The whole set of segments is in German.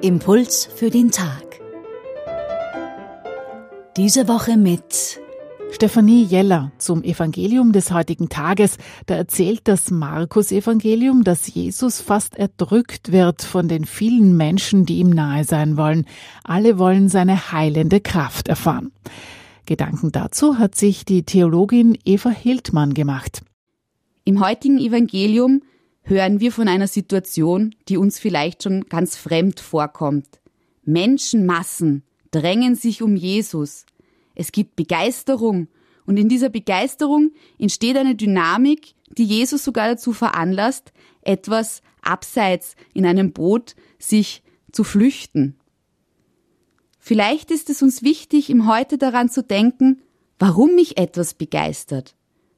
Impuls für den Tag. Diese Woche mit Stefanie Jeller zum Evangelium des heutigen Tages. Da erzählt das Markus-Evangelium, dass Jesus fast erdrückt wird von den vielen Menschen, die ihm nahe sein wollen. Alle wollen seine heilende Kraft erfahren. Gedanken dazu hat sich die Theologin Eva Hildmann gemacht. Im heutigen Evangelium hören wir von einer Situation, die uns vielleicht schon ganz fremd vorkommt. Menschenmassen drängen sich um Jesus. Es gibt Begeisterung und in dieser Begeisterung entsteht eine Dynamik, die Jesus sogar dazu veranlasst, etwas abseits in einem Boot sich zu flüchten. Vielleicht ist es uns wichtig, im Heute daran zu denken, warum mich etwas begeistert.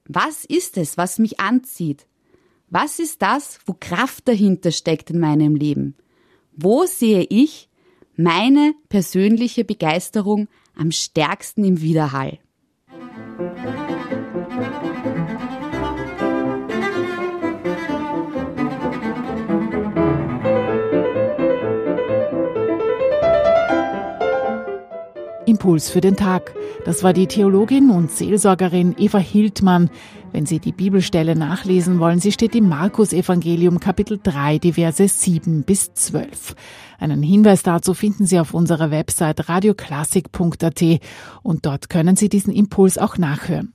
Was ist es, was mich anzieht? Was ist das, wo Kraft dahinter steckt in meinem Leben? Wo sehe ich meine persönliche Begeisterung am stärksten im Widerhall? Impuls für den Tag. Das war die Theologin und Seelsorgerin Eva Hildmann. Wenn Sie die Bibelstelle nachlesen wollen, sie steht im Markus Evangelium Kapitel 3, die Verse 7 bis 12. Einen Hinweis dazu finden Sie auf unserer Website radioklassik.at und dort können Sie diesen Impuls auch nachhören.